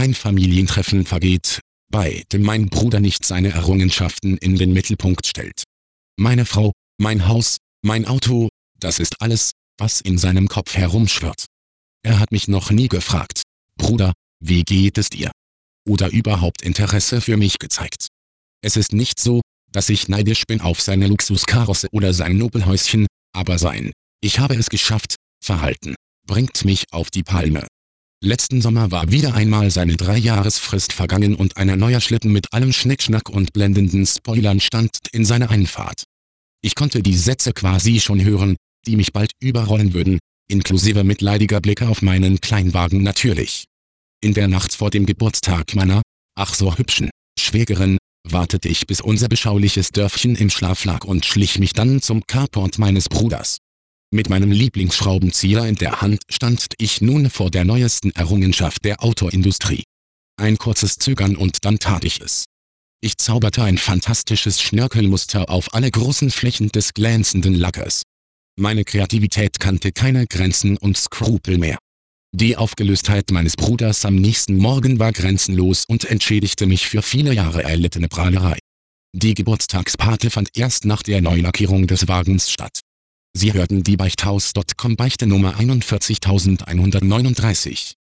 kein Familientreffen vergeht, bei dem mein Bruder nicht seine Errungenschaften in den Mittelpunkt stellt. Meine Frau, mein Haus, mein Auto, das ist alles, was in seinem Kopf herumschwirrt. Er hat mich noch nie gefragt, Bruder, wie geht es dir? Oder überhaupt Interesse für mich gezeigt. Es ist nicht so, dass ich neidisch bin auf seine Luxuskarosse oder sein Nobelhäuschen, aber sein, ich habe es geschafft, Verhalten, bringt mich auf die Palme. Letzten Sommer war wieder einmal seine Dreijahresfrist vergangen und ein neuer Schlitten mit allem Schnickschnack und blendenden Spoilern stand in seiner Einfahrt. Ich konnte die Sätze quasi schon hören, die mich bald überrollen würden, inklusive mitleidiger Blicke auf meinen Kleinwagen natürlich. In der Nacht vor dem Geburtstag meiner, ach so hübschen, Schwägerin, wartete ich bis unser beschauliches Dörfchen im Schlaf lag und schlich mich dann zum Carport meines Bruders. Mit meinem Lieblingsschraubenzieher in der Hand stand ich nun vor der neuesten Errungenschaft der Autoindustrie. Ein kurzes Zögern und dann tat ich es. Ich zauberte ein fantastisches Schnörkelmuster auf alle großen Flächen des glänzenden Lackers. Meine Kreativität kannte keine Grenzen und Skrupel mehr. Die Aufgelöstheit meines Bruders am nächsten Morgen war grenzenlos und entschädigte mich für viele Jahre erlittene Prahlerei. Die Geburtstagsparty fand erst nach der Neulackierung des Wagens statt. Sie hörten die Beichthaus.com Beichte Nummer 41139.